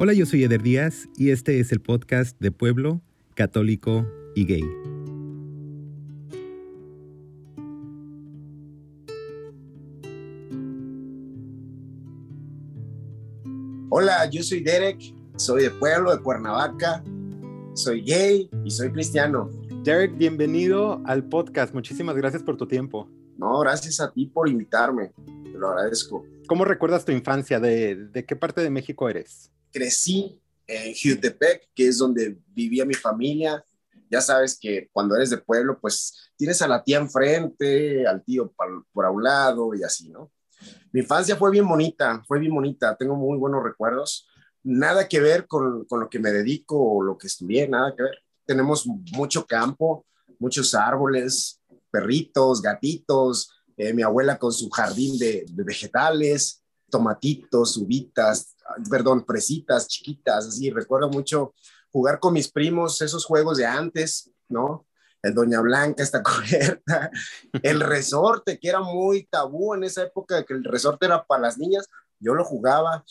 Hola, yo soy Eder Díaz y este es el podcast de Pueblo, Católico y Gay. Hola, yo soy Derek, soy de Pueblo, de Cuernavaca, soy gay y soy cristiano. Derek, bienvenido al podcast. Muchísimas gracias por tu tiempo. No, gracias a ti por invitarme. Te lo agradezco. ¿Cómo recuerdas tu infancia? ¿De, de qué parte de México eres? Crecí en Jutepec, que es donde vivía mi familia. Ya sabes que cuando eres de pueblo, pues tienes a la tía enfrente, al tío por, a un lado y así, ¿no? Mi infancia fue bien bonita, fue bien bonita. Tengo muy buenos recuerdos. Nada que ver con, con lo que me dedico o lo que estudié, nada que ver tenemos mucho campo, muchos árboles, perritos, gatitos, eh, mi abuela con su jardín de, vegetales, tomatitos, uvitas, perdón, fresitas chiquitas, así. Recuerdo mucho jugar con mis primos esos juegos de antes, ¿no? El Doña Blanca, esta cubierta, el resorte, que era muy tabú en esa época, que el resorte era para las niñas, yo lo jugaba,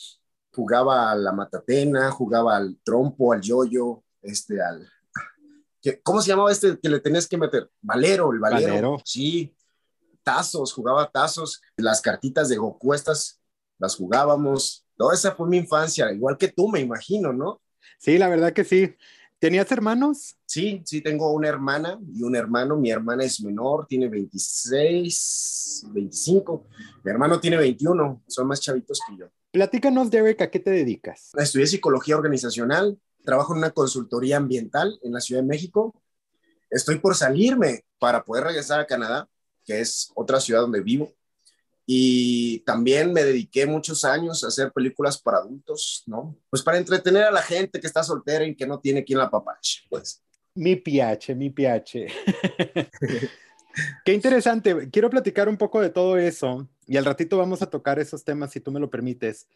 jugaba a la matatena, jugaba al trompo, al yoyo, este, al, ¿Cómo se llamaba este que le tenías que meter? Valero, el valero. Sí, tazos, jugaba tazos, las cartitas de Goku estas las jugábamos. Toda esa fue mi infancia, igual que tú, me imagino, ¿no? Sí, la verdad que sí. ¿Tenías hermanos? Sí, sí, tengo una hermana y un hermano. Mi hermana es menor, tiene 26, 25. Mi hermano tiene 21, son más chavitos que yo. Platícanos, Derek, ¿a qué te dedicas? Estudié psicología organizacional, trabajo en una consultoría ambiental en la Ciudad de México. Estoy por salirme para poder regresar a Canadá, que es otra ciudad donde vivo. Y también me dediqué muchos años a hacer películas para adultos, ¿no? Pues para entretener a la gente que está soltera y que no tiene quien la papache, pues. Mi piache, mi piache. Qué interesante. Quiero platicar un poco de todo eso y al ratito vamos a tocar esos temas si tú me lo permites.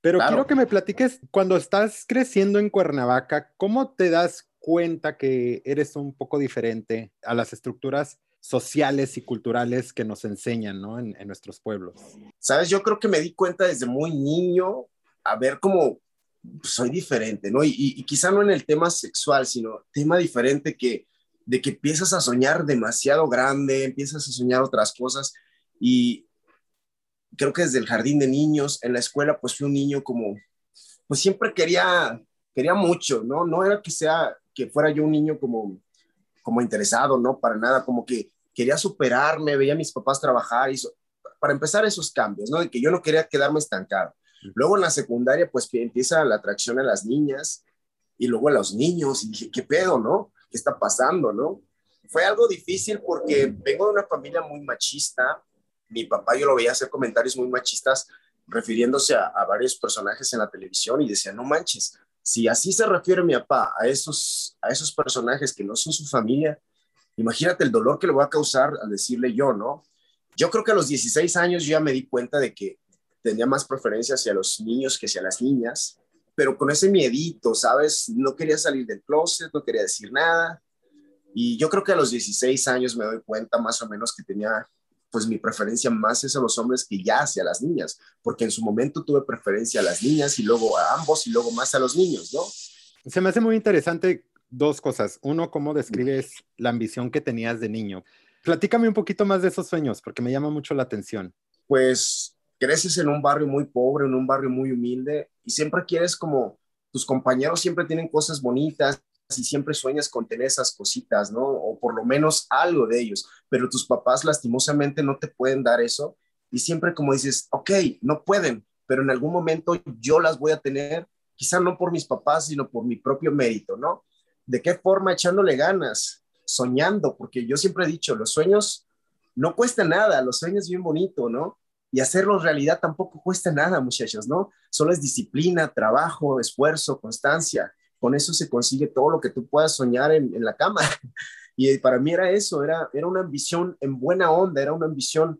Pero quiero que me platiques, cuando estás creciendo en Cuernavaca, ¿cómo te das cuenta que eres un poco diferente a las estructuras sociales y culturales que nos enseñan ¿no? en, nuestros pueblos? Sabes, yo creo que me di cuenta desde muy niño a ver cómo pues, soy diferente, ¿no? Y, y, quizá no en el tema sexual, sino tema diferente que de que empiezas a soñar demasiado grande, empiezas a soñar otras cosas y, creo que desde el jardín de niños, en la escuela, pues fui un niño como, pues siempre quería, quería mucho, ¿no? No era que sea, que fuera yo un niño como, como interesado, ¿no? Para nada, como que quería superarme, veía a mis papás trabajar y para empezar esos cambios, ¿no? De que yo no quería quedarme estancado. Luego en la secundaria, pues empieza la atracción a las niñas y luego a los niños y dije, ¿qué pedo, no? ¿Qué está pasando, no? Fue algo difícil porque vengo de una familia muy machista, mi papá yo lo veía hacer comentarios muy machistas refiriéndose a, varios personajes en la televisión y decía, no manches, si así se refiere mi papá a esos, a esos personajes que no son su familia, imagínate el dolor que le va a causar al decirle yo, ¿no? Yo creo que a los 16 años ya me di cuenta de que tenía más preferencia hacia los niños que hacia las niñas, pero con ese miedito, ¿sabes? No quería salir del closet, no quería decir nada. Y yo creo que a los 16 años me doy cuenta más o menos que tenía pues mi preferencia más es a los hombres que ya hacia las niñas, porque en su momento tuve preferencia a las niñas y luego a ambos y luego más a los niños, ¿no? Se me hace muy interesante dos cosas. Uno, cómo describes la ambición que tenías de niño. Platícame un poquito más de esos sueños, porque me llama mucho la atención. Pues creces en un barrio muy pobre, en un barrio muy humilde, y siempre quieres como tus compañeros siempre tienen cosas bonitas, y siempre sueñas con tener esas cositas, ¿no? O por lo menos algo de ellos, pero tus papás lastimosamente no te pueden dar eso y siempre como dices, ok, no pueden, pero en algún momento yo las voy a tener, quizá no por mis papás, sino por mi propio mérito, ¿no? ¿De qué forma? Echándole ganas, soñando, porque yo siempre he dicho, los sueños no cuestan nada, los sueños bien bonito, ¿no? Y hacerlos realidad tampoco cuesta nada, muchachos, ¿no? Solo es disciplina, trabajo, esfuerzo, constancia con eso se consigue todo lo que tú puedas soñar en, la cama. Y para mí era eso, era, era una ambición en buena onda, era una ambición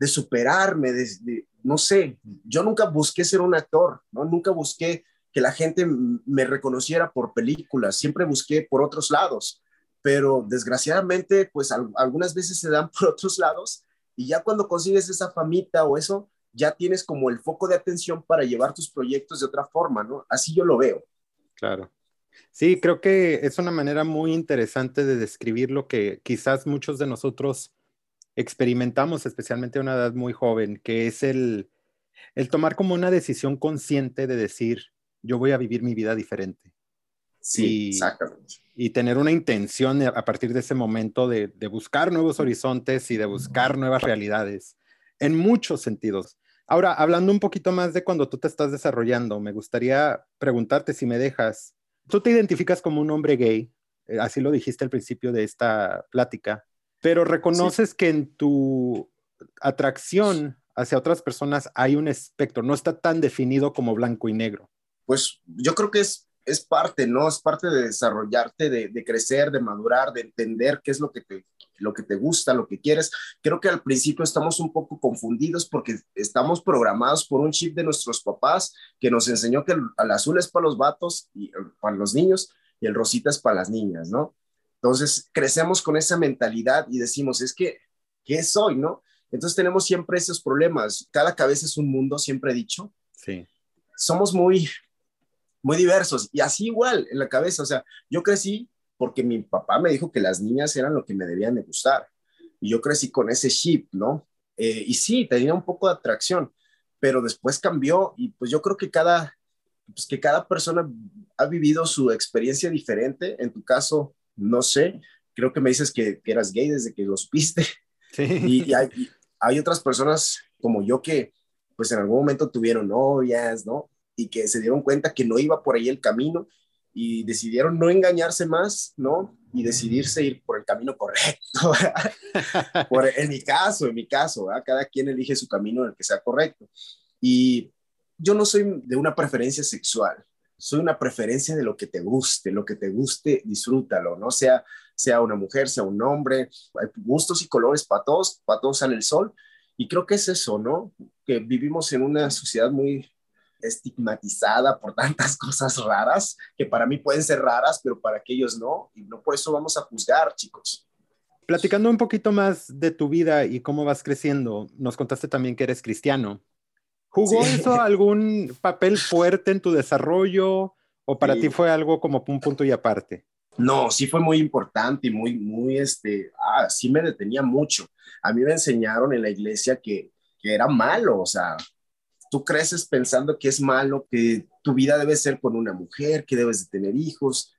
de superarme, de, no sé, yo nunca busqué ser un actor, ¿no? Nunca busqué que la gente me reconociera por películas, siempre busqué por otros lados, pero desgraciadamente, pues algunas veces se dan por otros lados y ya cuando consigues esa famita o eso, ya tienes como el foco de atención para llevar tus proyectos de otra forma, ¿no? Así yo lo veo. Claro. Sí, creo que es una manera muy interesante de describir lo que quizás muchos de nosotros experimentamos, especialmente a una edad muy joven, que es el, el tomar como una decisión consciente de decir, yo voy a vivir mi vida diferente. Sí, exactamente. Y tener una intención a partir de ese momento de, de, buscar nuevos horizontes y de buscar nuevas realidades, en muchos sentidos. Ahora, hablando un poquito más de cuando tú te estás desarrollando, me gustaría preguntarte si me dejas, tú te identificas como un hombre gay, eh, así lo dijiste al principio de esta plática, pero reconoces que en tu atracción hacia otras personas hay un espectro, no está tan definido como blanco y negro. Pues yo creo que es, es parte, ¿no? Es parte de desarrollarte, de, de crecer, de madurar, de entender qué es lo que, te, lo que te gusta, lo que quieres. Creo que al principio estamos un poco confundidos porque estamos programados por un chip de nuestros papás que nos enseñó que el, el azul es para los vatos y eh, para los niños y el rosita es para las niñas, ¿no? Entonces crecemos con esa mentalidad y decimos, es que, ¿qué soy, no? Entonces tenemos siempre esos problemas. Cada cabeza es un mundo, siempre he dicho. Sí. Somos muy, muy diversos y así igual en la cabeza. O sea, yo crecí porque mi papá me dijo que las niñas eran lo que me debían de gustar. Y yo crecí con ese chip, ¿no? Eh, y sí, tenía un poco de atracción, pero después cambió y pues yo creo que cada, pues que cada persona ha vivido su experiencia diferente. En tu caso, no sé, creo que me dices que, que eras gay desde que lo supiste. Sí. Y, y, hay, hay otras personas como yo que pues en algún momento tuvieron novias, ¿no? Y que se dieron cuenta que no iba por ahí el camino y decidieron no engañarse más, ¿no? Y decidirse ir por el camino correcto. por, en mi caso, en mi caso, ¿verdad? cada quien elige su camino en el que sea correcto. Y yo no soy de una preferencia sexual, soy una preferencia de lo que te guste, lo que te guste, disfrútalo, ¿no? Sea, sea una mujer, sea un hombre, hay gustos y colores para todos, para todos sale el sol. Y creo que es eso, ¿no? Que vivimos en una sociedad muy estigmatizada por tantas cosas raras, que para mí pueden ser raras, pero para aquellos no, y no por eso vamos a juzgar, chicos. Platicando un poquito más de tu vida y cómo vas creciendo, nos contaste también que eres cristiano. ¿Jugó sí. eso algún papel fuerte en tu desarrollo o para sí. ti fue algo como un punto y aparte? No, sí fue muy importante y muy, muy, este, ah, sí me detenía mucho. A mí me enseñaron en la iglesia que, que era malo, o sea, tú creces pensando que es malo, que tu vida debe ser con una mujer, que debes de tener hijos,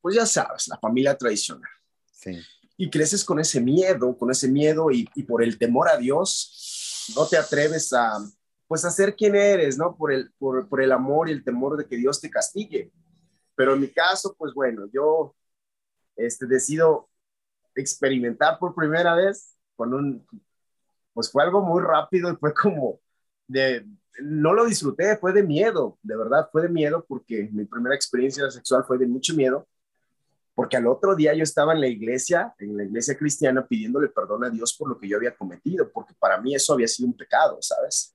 pues ya sabes, la familia tradicional. Sí. Y creces con ese miedo, con ese miedo y, y por el temor a Dios, no te atreves a, pues a ser quien eres, ¿no? Por el, por, por el amor y el temor de que Dios te castigue. Pero en mi caso, pues bueno, yo este, decido experimentar por primera vez con un, pues fue algo muy rápido y fue como de, no lo disfruté, fue de miedo, de verdad, fue de miedo porque mi primera experiencia sexual fue de mucho miedo, porque al otro día yo estaba en la iglesia, en la iglesia cristiana, pidiéndole perdón a Dios por lo que yo había cometido, porque para mí eso había sido un pecado, ¿sabes?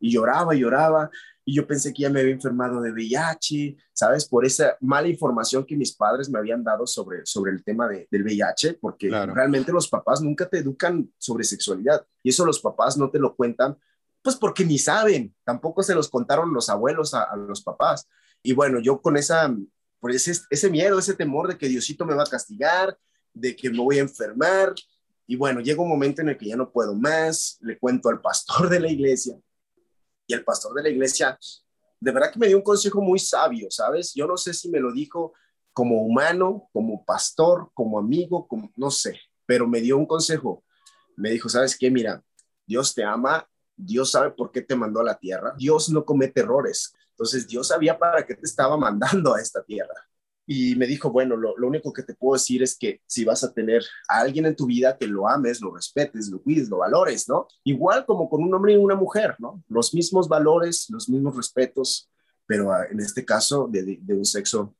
Y lloraba y lloraba, y yo pensé que ya me había enfermado de VIH, ¿sabes? Por esa mala información que mis padres me habían dado sobre, sobre el tema de, del VIH, porque claro. realmente los papás nunca te educan sobre sexualidad, y eso los papás no te lo cuentan, pues porque ni saben, tampoco se los contaron los abuelos a, los papás. Y bueno, yo con esa, por ese, ese miedo, ese temor de que Diosito me va a castigar, de que me voy a enfermar, y bueno, llega un momento en el que ya no puedo más, le cuento al pastor de la iglesia, y el pastor de la iglesia, de verdad que me dio un consejo muy sabio, ¿sabes? Yo no sé si me lo dijo como humano, como pastor, como amigo, como, no sé, pero me dio un consejo. Me dijo, ¿sabes qué? Mira, Dios te ama, Dios sabe por qué te mandó a la tierra, Dios no comete errores. Entonces Dios sabía para qué te estaba mandando a esta tierra. Y me dijo, bueno, lo, lo, único que te puedo decir es que si vas a tener a alguien en tu vida, que lo ames, lo respetes, lo cuides, lo valores, ¿no? Igual como con un hombre y una mujer, ¿no? Los mismos valores, los mismos respetos, pero uh, en este caso de, de, de, un sexo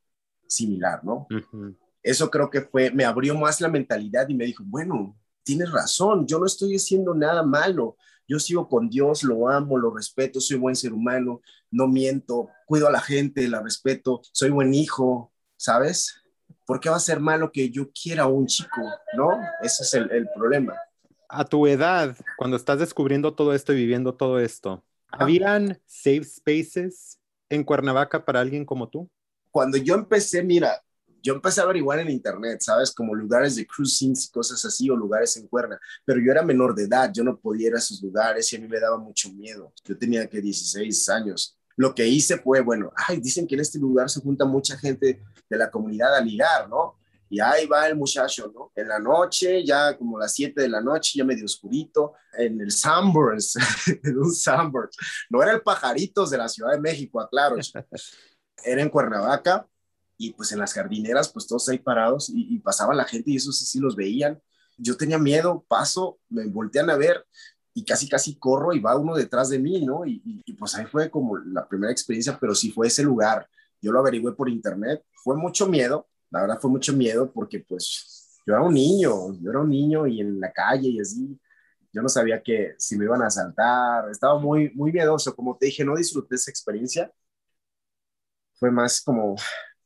similar, ¿no? Uh -huh. Eso creo que fue, me abrió más la mentalidad y me dijo, bueno, tienes razón, yo no estoy haciendo nada malo, yo sigo con Dios, lo amo, lo respeto, soy buen ser humano, no miento, cuido a la gente, la respeto, soy buen hijo, ¿sabes? ¿Por qué va a ser malo que yo quiera a un chico? ¿No? Ese es el, el problema. a tu edad, cuando estás descubriendo todo esto y viviendo todo esto, ¿habían safe spaces en Cuernavaca para alguien como tú? Cuando yo empecé, mira, yo empecé a averiguar en internet, ¿sabes? Como lugares de cruising y cosas así, o lugares en cuerna, pero yo era menor de edad, yo no podía ir a esos lugares y a mí me daba mucho miedo. Yo tenía que 16 años. Lo que hice fue, bueno, ay, dicen que en este lugar se junta mucha gente de la comunidad a ligar, ¿no? Y ahí va el muchacho, ¿no? En la noche, ya como las 7 de la noche, ya medio oscurito, en el Sunburns, en un Sunburns. No era el Pajaritos de la Ciudad de México, aclaro. Era en Cuernavaca y pues en las jardineras, pues todos ahí parados y, pasaba la gente y eso sí, sí los veían. Yo tenía miedo, paso, me voltean a ver y casi, casi corro y va uno detrás de mí, ¿no? Y, y, pues ahí fue como la primera experiencia, pero sí fue ese lugar. Yo lo averigüé por internet, fue mucho miedo, la verdad fue mucho miedo porque pues yo era un niño, yo era un niño y en la calle y así, yo no sabía que si me iban a asaltar, estaba muy, muy miedoso, como te dije, no disfruté esa experiencia, fue más como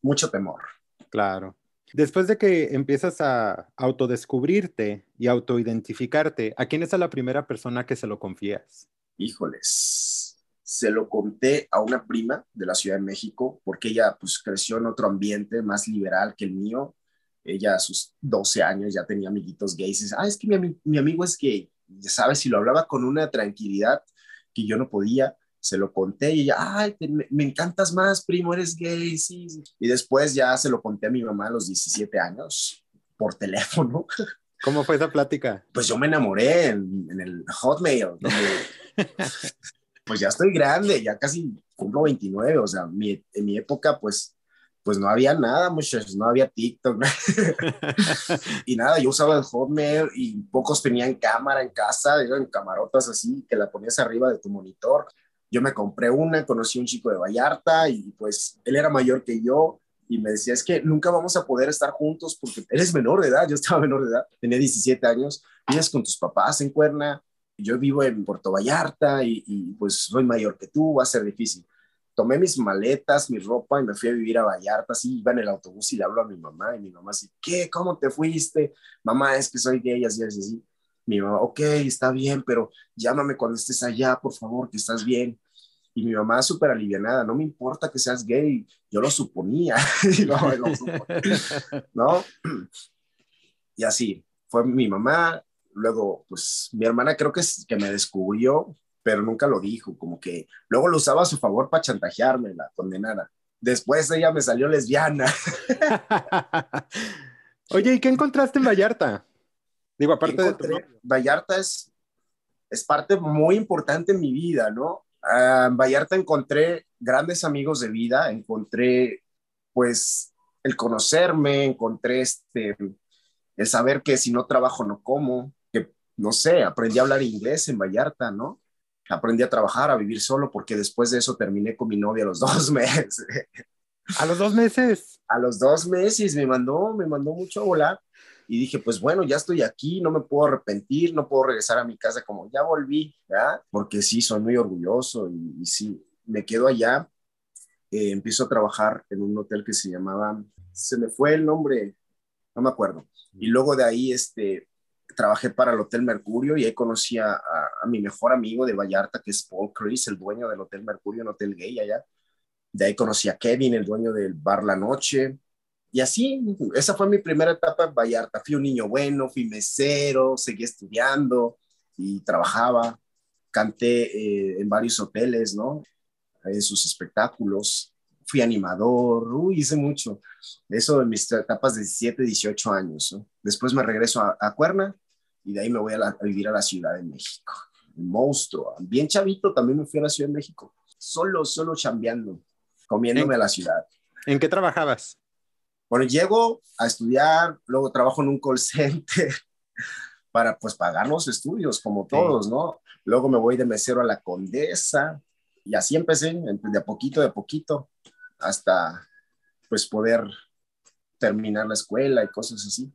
mucho temor. Claro. Después de que empiezas a autodescubrirte y autoidentificarte, ¿a quién es la primera persona que se lo confías? Híjoles, se lo conté a una prima de la Ciudad de México porque ella pues creció en otro ambiente más liberal que el mío. Ella a sus 12 años ya tenía amiguitos gays y dice, ah, es que mi, mi amigo es gay. Ya sabes, si lo hablaba con una tranquilidad que yo no podía, se lo conté y ella, ay, me, encantas más, primo, eres gay, sí, Y después ya se lo conté a mi mamá a los 17 años por teléfono. ¿Cómo fue esa plática? Pues yo me enamoré en, el Hotmail. pues ya estoy grande, ya casi cumplo 29, o sea, mi, en mi época, pues, pues no había nada, muchachos, no había TikTok. y nada, yo usaba el Hotmail y pocos tenían cámara en casa, eran camarotas así, que la ponías arriba de tu monitor yo me compré una, conocí a un chico de Vallarta y pues él era mayor que yo y me decía, es que nunca vamos a poder estar juntos porque eres menor de edad, yo estaba menor de edad, tenía 17 años, vienes con tus papás en Cuerna, yo vivo en Puerto Vallarta y, y, pues soy mayor que tú, va a ser difícil. Tomé mis maletas, mi ropa y me fui a vivir a Vallarta, así iba en el autobús y le hablo a mi mamá y mi mamá así, ¿qué? ¿Cómo te fuiste? Mamá, es que soy gay, así, así, así. Mi mamá, ok, está bien, pero llámame cuando estés allá, por favor, que estás bien. Y mi mamá súper alivianada, no me importa que seas gay, yo lo suponía. ¿No? Y así, fue mi mamá, luego, pues mi hermana creo que, es, que me descubrió, pero nunca lo dijo, como que luego lo usaba a su favor para chantajearme, la condenada. Después ella me salió lesbiana. Oye, ¿y qué encontraste en Vallarta? Digo, aparte de tu Vallarta es, es parte muy importante en mi vida, ¿no? Ah, en Vallarta encontré grandes amigos de vida, encontré pues el conocerme, encontré este, el saber que si no trabajo no como, que no sé, aprendí a hablar inglés en Vallarta, ¿no? Aprendí a trabajar, a vivir solo, porque después de eso terminé con mi novia a los dos meses. ¿A los dos meses? A los dos meses me mandó, me mandó mucho a volar y dije, pues bueno, ya estoy aquí, no me puedo arrepentir, no puedo regresar a mi casa como ya volví, ¿verdad? Porque sí, soy muy orgulloso y, sí, me quedo allá. Eh, empiezo a trabajar en un hotel que se llamaba, se me fue el nombre, no me acuerdo. Y luego de ahí, este, trabajé para el Hotel Mercurio y ahí conocí a, a, mi mejor amigo de Vallarta, que es Paul Chris, el dueño del Hotel Mercurio, un hotel gay allá. De ahí conocí a Kevin, el dueño del bar La Noche. Y así, esa fue mi primera etapa en Vallarta. Fui un niño bueno, fui mesero, seguí estudiando y trabajaba. Canté eh, en varios hoteles, ¿no? En sus espectáculos. Fui animador, uy, hice mucho. Eso en mis etapas de 17, 18 años. Después me regreso a, Cuerna y de ahí me voy a, vivir a la Ciudad de México. Un monstruo. Bien chavito también me fui a la Ciudad de México. Solo, solo chambeando, comiéndome a la ciudad. ¿En qué trabajabas? Bueno, llego a estudiar, luego trabajo en un call center para pues pagar los estudios como todos, ¿no? Luego me voy de mesero a la Condesa y así empecé, de a poquito, de a poquito, hasta pues poder terminar la escuela y cosas así.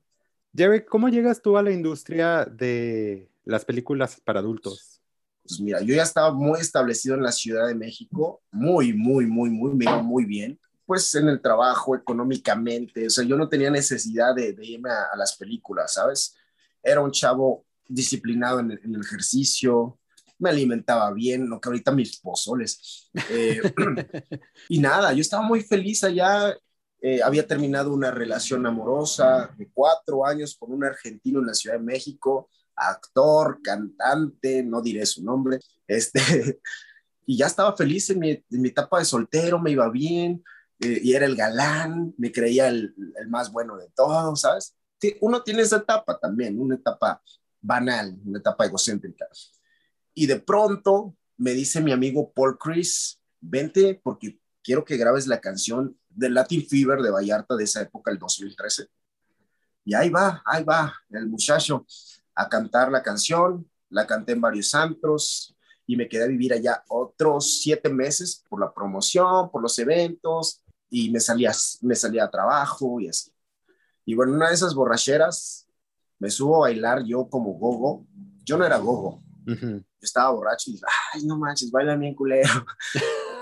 Jerry, ¿cómo llegas tú a la industria de las películas para adultos? Pues mira, yo ya estaba muy establecido en la Ciudad de México, muy, muy, muy, muy, me iba muy bien pues en el trabajo, económicamente, o sea, yo no tenía necesidad de, irme a, las películas, ¿sabes? Era un chavo disciplinado en el, ejercicio, me alimentaba bien, lo que ahorita mis pozoles. Eh, y nada, yo estaba muy feliz allá. Eh, había terminado una relación amorosa de cuatro años con un argentino en la Ciudad de México, actor, cantante, no diré su nombre, este, y ya estaba feliz en mi, mi etapa de soltero, me iba bien, eh, y era el galán, me creía el, el, más bueno de todos, ¿sabes? Uno tiene esa etapa también, una etapa banal, una etapa egocéntrica. Y de pronto me dice mi amigo Paul Chris, vente porque quiero que grabes la canción de Latin Fever de Vallarta de esa época, el 2013. Y ahí va, ahí va el muchacho a cantar la canción, la canté en varios antros y me quedé a vivir allá otros siete meses por la promoción, por los eventos y me salía, me salía a trabajo y así. Y bueno, una de esas borracheras me subo a bailar yo como gogo. Yo no era gogo. Yo estaba borracho y dije, ay, no manches, baila bien culero.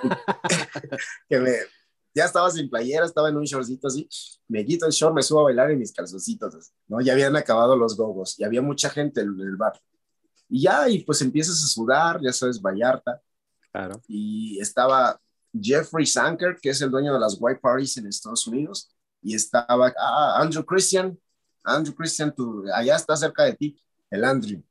que me, ya estaba sin playera, estaba en un shortcito así, me quito el short, me subo a bailar en mis calzoncitos, ¿no? Ya habían acabado los gogos y había mucha gente en el bar. Y ya, y pues empiezas a sudar, ya sabes, Vallarta. Claro. Y estaba Jeffrey Sanker, que es el dueño de las White Parties en Estados Unidos, y estaba ah, Andrew Christian, Andrew Christian, tú, allá está cerca de ti, el Andrew.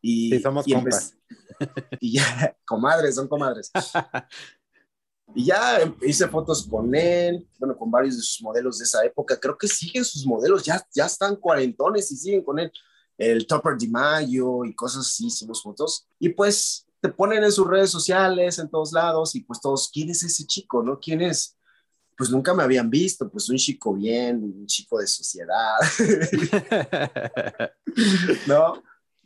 Y, sí, somos y, compas. y ya, comadres, son comadres. y ya hice fotos con él, bueno, con varios de sus modelos de esa época. Creo que siguen sus modelos, ya, ya están cuarentones y siguen con él. El Topper Di Mayo y cosas así, hicimos fotos. Y pues te ponen en sus redes sociales, en todos lados, y pues todos, ¿quién es ese chico, no? ¿Quién es? Pues nunca me habían visto, pues un chico bien, un chico de sociedad, ¿no?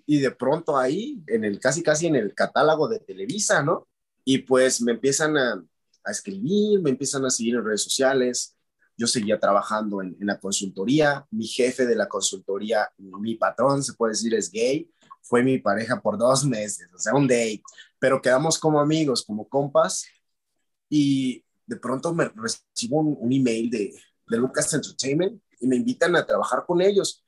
y de pronto ahí, en el casi casi en el catálogo de Televisa, ¿no? Y pues me empiezan a, a escribir, me empiezan a seguir en redes sociales. Yo seguía trabajando en, en, la consultoría. Mi jefe de la consultoría, mi patrón, se puede decir, es gay. Fue mi pareja por dos meses, o sea, un date. Pero quedamos como amigos, como compas. Y de pronto me recibo un, un email de, de Lucas Entertainment y me invitan a trabajar con ellos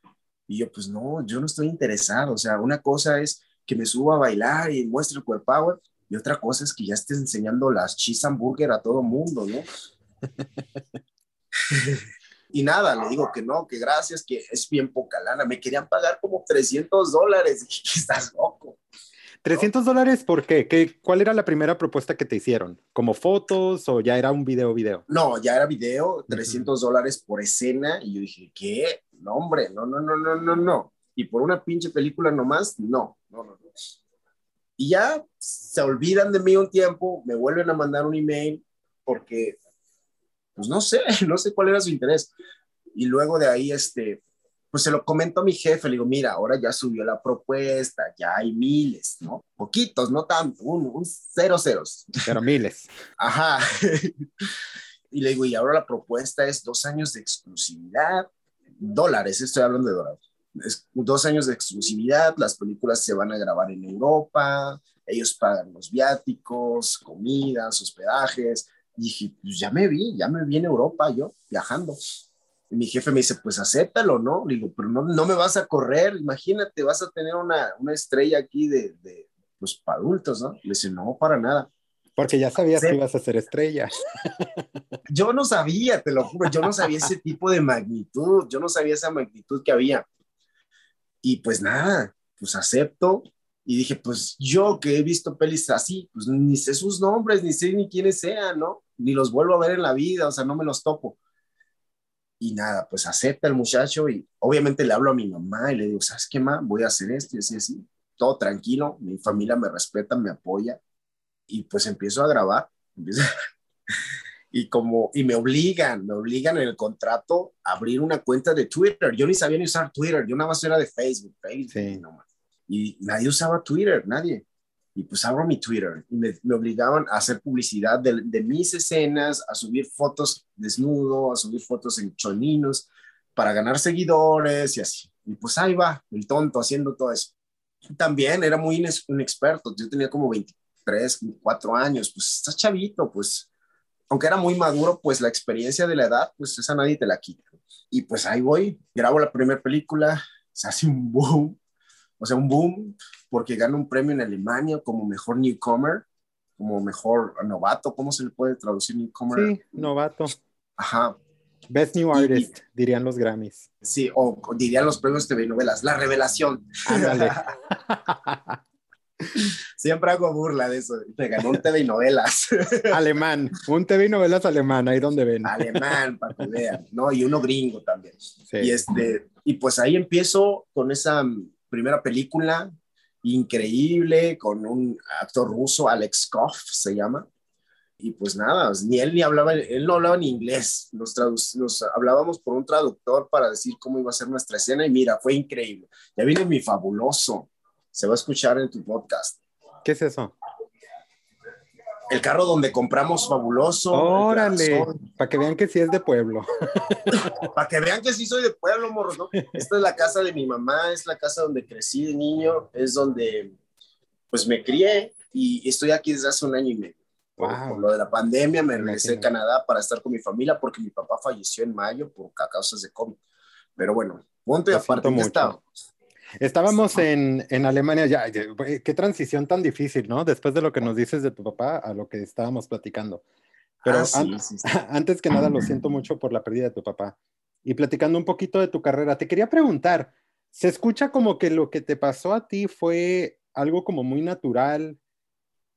y yo, pues no, yo no estoy interesado. O sea, una cosa es que me suba a bailar y muestre el core power, y otra cosa es que ya estés enseñando las cheese hamburger a todo mundo, ¿no? y nada, le digo que no, que gracias, que es bien poca lana. Me querían pagar como 300 dólares. Estás loco. 300 dólares, ¿por qué? qué? ¿Cuál era la primera propuesta que te hicieron? ¿Como fotos o ya era un video, video? No, ya era video, 300 dólares por escena. Y yo dije, ¿qué? No, hombre, no, no, no, no, no, no. Y por una pinche película nomás, no, no, no, no. Y ya se olvidan de mí un tiempo, me vuelven a mandar un email porque, pues no sé, no sé cuál era su interés. Y luego de ahí, este, pues se lo comento a mi jefe, le digo, mira, ahora ya subió la propuesta, ya hay miles, ¿no? Poquitos, no tanto, un, un cero ceros. Pero miles. Ajá. y le digo, y ahora la propuesta es dos años de exclusividad, dólares, estoy hablando de dólares. Es dos años de exclusividad, las películas se van a grabar en Europa, ellos pagan los viáticos, comidas, hospedajes. Y dije, pues ya me vi, ya me vi en Europa yo, viajando. Y mi jefe me dice, pues acéptalo, ¿no? Le digo, pero no, no me vas a correr, imagínate, vas a tener una, una estrella aquí de, de, pues, para adultos, ¿no? Le dice, no, para nada. Porque ya sabías que ibas a ser estrella. Yo no sabía, te lo juro, yo no sabía ese tipo de magnitud, yo no sabía esa magnitud que había. Y pues nada, pues acepto. Y dije, pues yo que he visto pelis así, pues ni sé sus nombres, ni sé ni quiénes sean, ¿no? Ni los vuelvo a ver en la vida, o sea, no me los topo. Y nada, pues acepta el muchacho y obviamente le hablo a mi mamá y le digo, ¿sabes qué, ma? Voy a hacer esto y así, así. Todo tranquilo, mi familia me respeta, me apoya y pues empiezo a grabar. y como, y me obligan, me obligan en el contrato a abrir una cuenta de Twitter. Yo ni sabía ni usar Twitter, yo nada más era de Facebook, Facebook Y nadie usaba Twitter, nadie. Y pues abro mi Twitter y me, me obligaban a hacer publicidad de, de, mis escenas, a subir fotos desnudo, a subir fotos en choninos para ganar seguidores y así. Y pues ahí va, el tonto haciendo todo eso. También era muy inexperto, yo tenía como 20, tres, cuatro años, pues estás chavito, pues, aunque era muy maduro, pues la experiencia de la edad, pues esa nadie te la quita. Y pues ahí voy, grabo la primera película, se hace un boom, o sea, un boom, porque gana un premio en Alemania como mejor newcomer, como mejor novato, ¿cómo se le puede traducir newcomer? Sí, novato. Ajá. Best New Artist, dirían los Grammys. Sí, o, dirían los premios TV novelas, la revelación. Ándale. Siempre hago burla de eso. Te ganó un TV y novelas. Alemán, un TV y novelas alemán, ahí donde ven. Alemán, para que vean, ¿no? Y uno gringo también. Y, este, y pues ahí empiezo con esa primera película increíble, con un actor ruso, Alex Koff se llama. Y pues nada, ni él ni hablaba, él no hablaba ni inglés, nos, nos hablábamos por un traductor para decir cómo iba a ser nuestra escena y mira, fue increíble. Ya viene mi fabuloso, se va a escuchar en tu podcast. ¿Qué es eso? El carro donde compramos fabuloso. Órale, para que vean que sí es de pueblo. para que vean que sí soy de pueblo, morros, ¿no? Esta es la casa de mi mamá, es la casa donde crecí de niño, es donde pues me crié y estoy aquí desde hace un año y medio. Por, lo de la pandemia me regresé a Canadá para estar con mi familia porque mi papá falleció en mayo por causas de COVID. Pero bueno, ponte aparte, ya estábamos. Estábamos en, en Alemania, ya, qué transición tan difícil, ¿no? Después de lo que nos dices de tu papá a lo que estábamos platicando. Pero ah, antes que nada, lo siento mucho por la pérdida de tu papá. Y platicando un poquito de tu carrera, te quería preguntar, ¿se escucha como que lo que te pasó a ti fue algo como muy natural,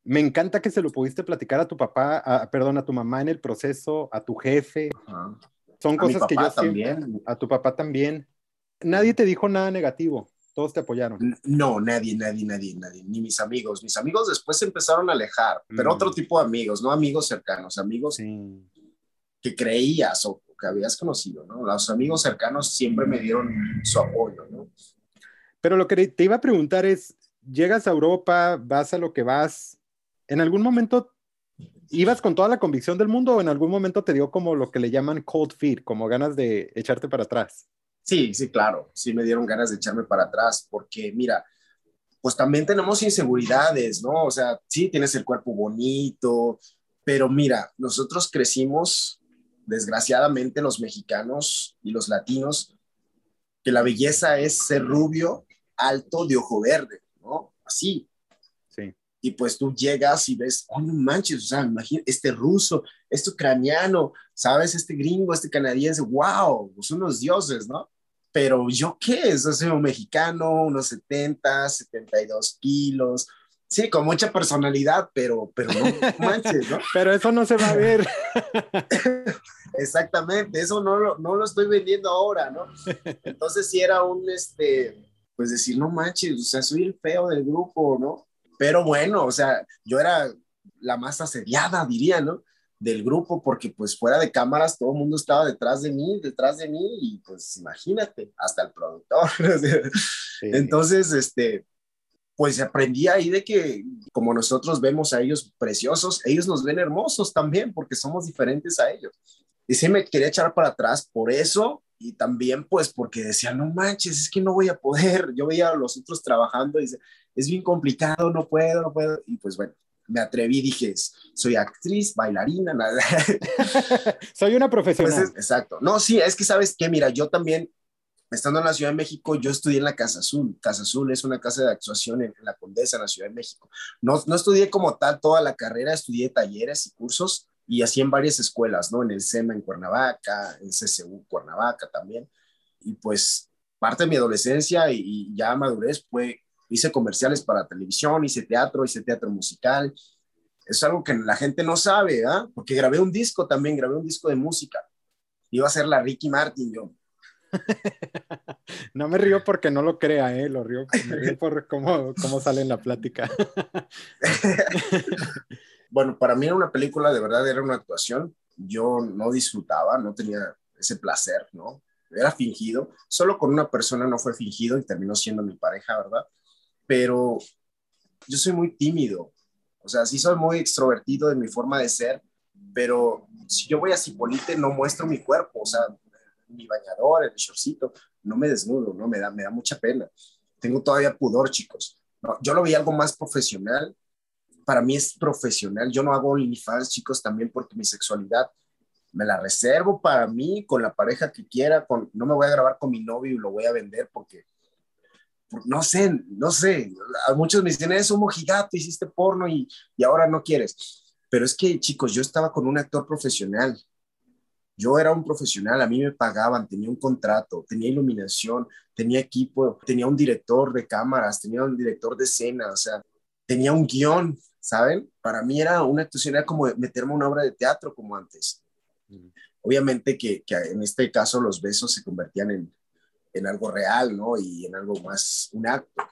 me encanta que se lo pudiste platicar a tu papá, a, perdón, a tu mamá en el proceso, a tu jefe. Son cosas que yo también. a tu papá también. Nadie te dijo nada negativo, todos te apoyaron. No, nadie, nadie, nadie, nadie, ni mis amigos. Mis amigos después se empezaron a alejar, pero otro mm. tipo de amigos, no amigos cercanos, amigos que creías o que habías conocido, ¿no? Los amigos cercanos siempre me dieron su apoyo, ¿no? Pero lo que te iba a preguntar es, llegas a Europa, vas a lo que vas, ¿En algún momento ibas con toda la convicción del mundo o en algún momento te dio como lo que le llaman cold feet, como ganas de echarte para atrás? Sí, sí, claro, sí me dieron ganas de echarme para atrás, porque mira, pues también tenemos inseguridades, ¿no? O sea, sí, tienes el cuerpo bonito, pero mira, nosotros crecimos, desgraciadamente los mexicanos y los latinos, que la belleza es ser rubio, alto, de ojo verde, ¿no? Así, y pues tú llegas y ves, oh, no manches, o sea, imagínate, este ruso, este ucraniano, ¿sabes? Este gringo, este canadiense, wow, pues unos dioses, ¿no? Pero yo qué, soy un mexicano, unos 70, 72 kilos, sí, con mucha personalidad, pero, pero no manches, ¿no? pero eso no se va a ver. Exactamente, eso no lo, no lo estoy vendiendo ahora, ¿no? Entonces sí era un, este, pues decir, no manches, o sea, soy el feo del grupo, ¿no? Pero bueno, o sea, yo era la más asediada, diría, ¿no? Del grupo, porque pues fuera de cámaras todo el mundo estaba detrás de mí, detrás de mí, y pues imagínate, hasta el productor. Entonces, este, pues aprendí ahí de que como nosotros vemos a ellos preciosos, ellos nos ven hermosos también, porque somos diferentes a ellos. Y sí me quería echar para atrás por eso y también pues porque decía, no manches, es que no voy a poder. Yo veía a los otros trabajando y dice, es bien complicado, no puedo, no puedo. Y pues bueno, me atreví, dije, soy actriz, bailarina, nada. soy una profesional. Pues exacto. No, sí, es que sabes que, mira, yo también, estando en la Ciudad de México, yo estudié en la Casa Azul. Casa Azul es una casa de actuación en, la Condesa, en la Ciudad de México. No, no estudié como tal toda la carrera, estudié talleres y cursos y así en varias escuelas, ¿no? En el SEMA en Cuernavaca, en CCU Cuernavaca también. Y pues parte de mi adolescencia y, ya madurez fue, hice comerciales para televisión, hice teatro, hice teatro musical. Es algo que la gente no sabe, ¿ah? Porque grabé un disco también, grabé un disco de música. Iba a ser la Ricky Martin yo. no me río porque no lo crea, ¿eh? Lo río, me río por cómo, cómo sale en la plática. bueno, para mí era una película, de verdad era una actuación. Yo no disfrutaba, no tenía ese placer, ¿no? Era fingido. Solo con una persona no fue fingido y terminó siendo mi pareja, ¿verdad? Pero yo soy muy tímido. O sea, sí soy muy extrovertido de mi forma de ser, pero si yo voy a Cipolite no muestro mi cuerpo, o sea, mi bañador, el shortcito, no me desnudo, ¿no? Me da, me da mucha pena. Tengo todavía pudor, chicos. yo lo veía algo más profesional para mí es profesional. Yo no hago OnlyFans, chicos, también porque mi sexualidad me la reservo para mí, con la pareja que quiera, con, no me voy a grabar con mi novio y lo voy a vender porque no sé, no sé, a muchos me dicen, es un mojigato, hiciste porno y, y ahora no quieres. Pero es que, chicos, yo estaba con un actor profesional. Yo era un profesional, a mí me pagaban, tenía un contrato, tenía iluminación, tenía equipo, tenía un director de cámaras, tenía un director de escena, o sea, tenía un guion, ¿saben? Para mí era una actuación, era como meterme a una obra de teatro como antes. Obviamente que, que en este caso los besos se convertían en, en algo real, ¿no? Y en algo más, un acto.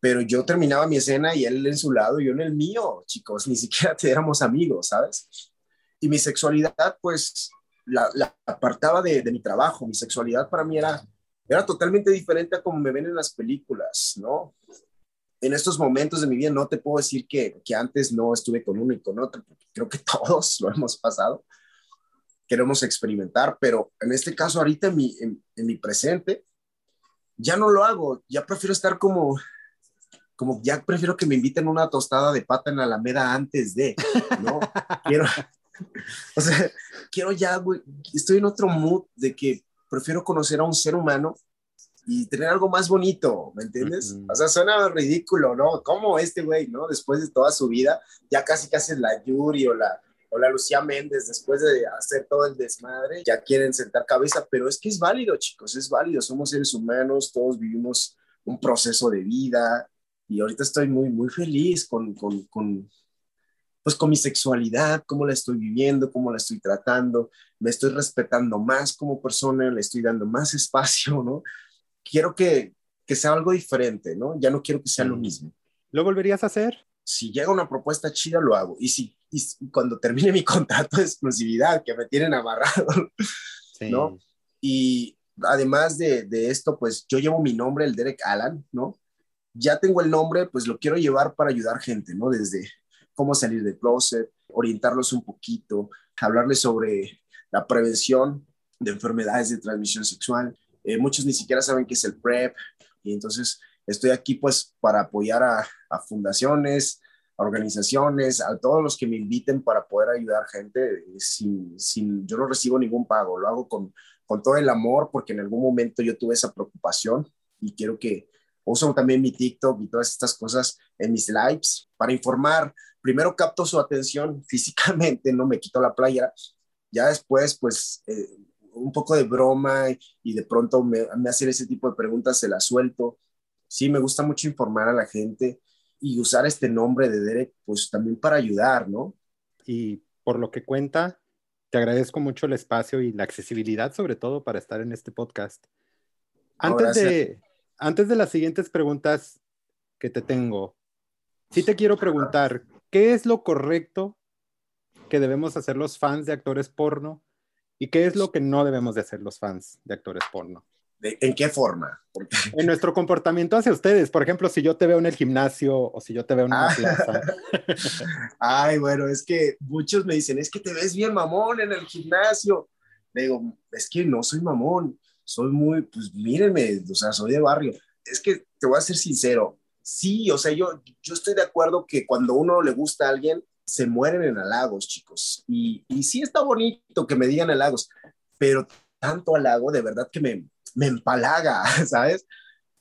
Pero yo terminaba mi escena y él en su lado yo en el mío, chicos, ni siquiera éramos amigos, ¿sabes? Y mi sexualidad, pues, la, apartaba de, mi trabajo. Mi sexualidad para mí era, era totalmente diferente a como me ven en las películas, ¿no? En estos momentos de mi vida no te puedo decir que, que antes no estuve con uno y con otro, porque creo que todos lo hemos pasado queremos experimentar, pero en este caso ahorita en mi, en, mi presente, ya no lo hago, ya prefiero estar como, como ya prefiero que me inviten una tostada de pata en la Alameda antes de, ¿no? quiero, o sea, quiero ya, güey, estoy en otro mood de que prefiero conocer a un ser humano y tener algo más bonito, ¿me entiendes? O sea, suena ridículo, ¿no? ¿Cómo este güey, ¿no? Después de toda su vida, ya casi casi la Yuri o la, la Lucía Méndez, después de hacer todo el desmadre, ya quieren sentar cabeza, pero es que es válido, chicos, es válido, somos seres humanos, todos vivimos un proceso de vida y ahorita estoy muy, muy feliz con, con, con pues con mi sexualidad, cómo la estoy viviendo, cómo la estoy tratando, me estoy respetando más como persona, le estoy dando más espacio, ¿no? Quiero que, que sea algo diferente, ¿no? Ya no quiero que sea lo mismo. ¿Lo volverías a hacer? Si llega una propuesta chida, lo hago. Y si y cuando termine mi contrato de exclusividad, que me tienen amarrado, ¿no? Y además de, de, esto, pues yo llevo mi nombre, el Derek Allen, ¿no? Ya tengo el nombre, pues lo quiero llevar para ayudar gente, ¿no? Desde cómo salir del closet, orientarlos un poquito, hablarles sobre la prevención de enfermedades de transmisión sexual. Eh, muchos ni siquiera saben qué es el PrEP y entonces estoy aquí pues para apoyar a, a fundaciones, organizaciones, a todos los que me inviten para poder ayudar gente sin, sin yo no recibo ningún pago, lo hago con, con todo el amor porque en algún momento yo tuve esa preocupación y quiero que uso también mi TikTok y todas estas cosas en mis lives para informar. Primero capto su atención físicamente, no me quito la playera, ya después pues eh, un poco de broma y, de pronto me, me hacen ese tipo de preguntas, se las suelto. Sí, me gusta mucho informar a la gente y usar este nombre de Derek, pues también para ayudar, ¿no? Y por lo que cuenta, te agradezco mucho el espacio y la accesibilidad, sobre todo para estar en este podcast. Antes, de, antes de las siguientes preguntas que te tengo, sí te quiero preguntar, ¿qué es lo correcto que debemos hacer los fans de actores porno y qué es lo que no debemos de hacer los fans de actores porno? ¿En qué forma? En nuestro comportamiento hacia ustedes. Por ejemplo, si yo te veo en el gimnasio o si yo te veo en una ah. plaza. Ay, bueno, es que muchos me dicen, es que te ves bien mamón en el gimnasio. Le digo, es que no soy mamón, soy muy, pues mírenme, o sea, soy de barrio. Es que te voy a ser sincero, sí, o sea, yo, yo estoy de acuerdo que cuando uno le gusta a alguien, se mueren en halagos, chicos. Y, y sí está bonito que me digan halagos, pero tanto halago, de verdad que me, me empalaga, ¿sabes?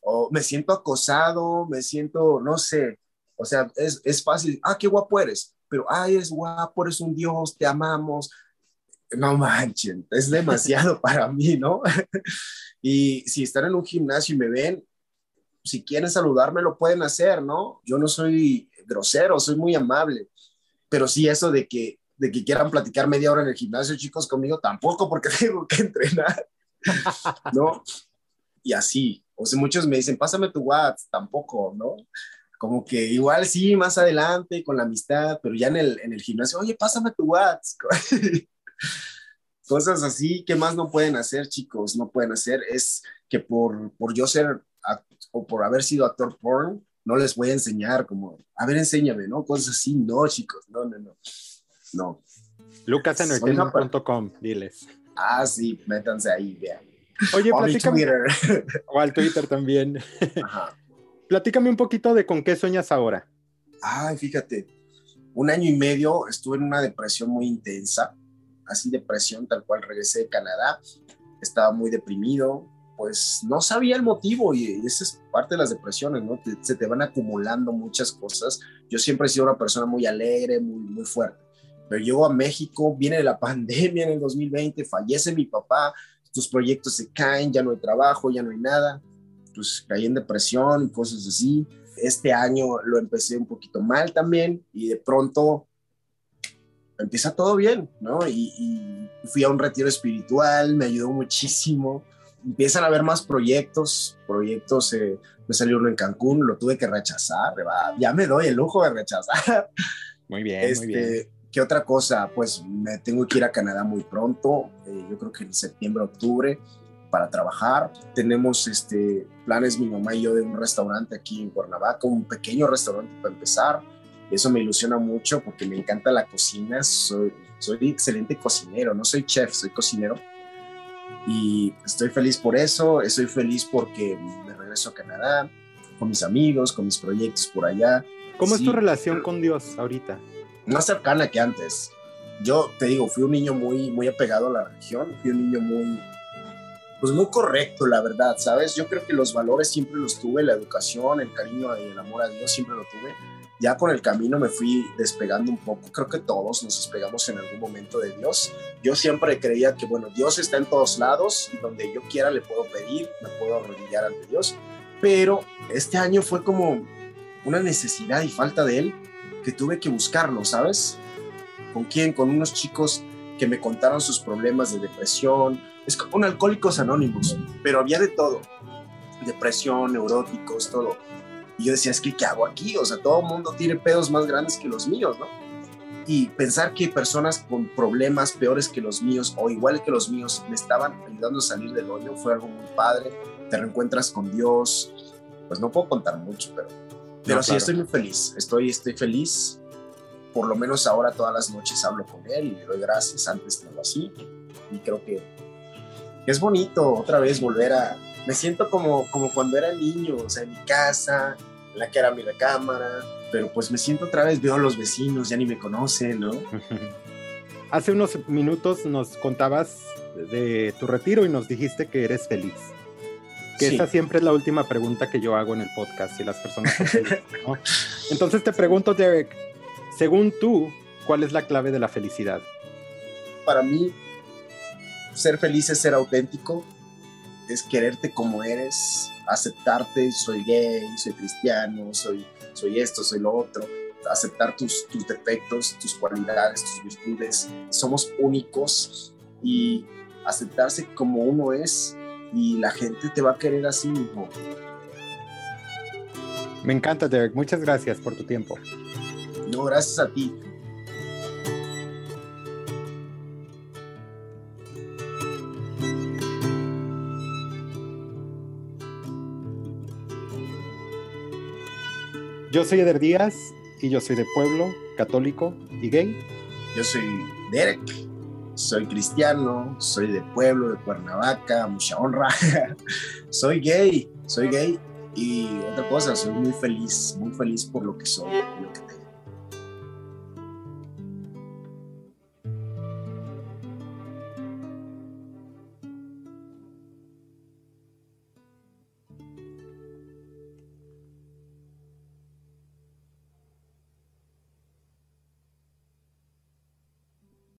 O me siento acosado, me siento, no sé, o sea, es, es fácil, ah, qué guapo eres, pero, ay, es guapo, eres un dios, te amamos. No manchen, es demasiado para mí, ¿no? y si están en un gimnasio y me ven, si quieren saludarme, lo pueden hacer, ¿no? Yo no soy grosero, soy muy amable, pero sí eso de que, de que quieran platicar media hora en el gimnasio, chicos, conmigo tampoco, porque tengo que entrenar. ¿No? Y así, o sea, muchos me dicen, pásame tu WhatsApp, tampoco, ¿no? Como que igual sí, más adelante con la amistad, pero ya en el, en el gimnasio, oye, pásame tu WhatsApp. Cosas así, que más no pueden hacer, chicos? No pueden hacer, es que por, por yo ser o por haber sido actor porn, no les voy a enseñar como, a ver, enséñame, ¿no? Cosas así, no, chicos, no, no, no. No. lucasentertainment.com, diles. Ah, sí, métanse ahí, vean. Oye, platícame. O al Twitter también. Ajá. platícame un poquito de con qué sueñas ahora. Ay, fíjate, un año y medio estuve en una depresión muy intensa, así depresión tal cual regresé de Canadá, estaba muy deprimido, pues no sabía el motivo y esa es parte de las depresiones, ¿no? se te van acumulando muchas cosas. Yo siempre he sido una persona muy alegre, muy, muy fuerte, pero llego a México, viene la pandemia en el 2020, fallece mi papá, tus proyectos se caen, ya no hay trabajo, ya no hay nada, pues caí en depresión y cosas así. Este año lo empecé un poquito mal también y de pronto empieza todo bien, ¿no? Y, fui a un retiro espiritual, me ayudó muchísimo. Empiezan a haber más proyectos, proyectos, eh, me salió uno en Cancún, lo tuve que rechazar, ya me doy el lujo de rechazar. Muy bien, muy este, bien. ¿Qué otra cosa? Pues me tengo que ir a Canadá muy pronto, eh, yo creo que en septiembre, octubre, para trabajar. Tenemos este, planes, mi mamá y yo, de un restaurante aquí en Cuernavaca, un pequeño restaurante para empezar eso me ilusiona mucho porque me encanta la cocina. Soy, soy excelente cocinero, no soy chef, soy cocinero. Y estoy feliz por eso. Estoy feliz porque me regreso a Canadá con mis amigos, con mis proyectos por allá. ¿Cómo es tu relación con Dios ahorita? Más cercana que antes. Yo te digo, fui un niño muy, muy apegado a la religión, fui un niño muy, pues muy correcto, la verdad, ¿sabes? Yo creo que los valores siempre los tuve, la educación, el cariño y el amor a Dios siempre lo tuve ya con el camino me fui despegando un poco. Creo que todos nos despegamos en algún momento de Dios. Yo siempre creía que, bueno, Dios está en todos lados donde yo quiera le puedo pedir, me puedo arrodillar ante Dios. Pero este año fue como una necesidad y falta de Él que tuve que buscarlo, ¿sabes? ¿Con quién? Con unos chicos que me contaron sus problemas de depresión. Es como un alcohólicos anónimos, pero había de todo. Depresión, neuróticos, todo y yo decía, es que, ¿qué hago aquí? O sea, todo el mundo tiene pedos más grandes que los míos, ¿no? Y pensar que personas con problemas peores que los míos o igual que los míos me estaban ayudando a salir del hoyo fue algo muy padre. Te reencuentras con Dios. Pues no puedo contar mucho, pero, pero sí estoy muy feliz. Estoy, estoy feliz. Por lo menos ahora todas las noches hablo con Él y le doy gracias. Antes no lo así. Y creo que es bonito otra vez volver a, me siento como, como cuando era niño, o sea, en mi casa, en la que era mi recámara, pero pues me siento otra vez, veo a los vecinos, ya ni me conocen, ¿no? Hace unos minutos nos contabas de tu retiro y nos dijiste que eres feliz. Que esa siempre es la última pregunta que yo hago en el podcast y las personas ¿no? Entonces te pregunto, Derek, según tú, ¿cuál es la clave de la felicidad? Para mí, ser feliz es ser auténtico, es quererte como eres, aceptarte, soy gay, soy cristiano, soy, soy esto, soy lo otro, aceptar tus, tus defectos, tus cualidades, tus virtudes. Somos únicos y aceptarse como uno es y la gente te va a querer así mismo. Me encanta, Derek. Muchas gracias por tu tiempo. No, gracias a ti. Yo soy Eder Díaz y yo soy de pueblo, católico y gay. Yo soy Derek, soy cristiano, soy de pueblo, de Cuernavaca, mucha honra. soy gay, soy gay y otra cosa, soy muy feliz, muy feliz por lo que soy lo que tengo.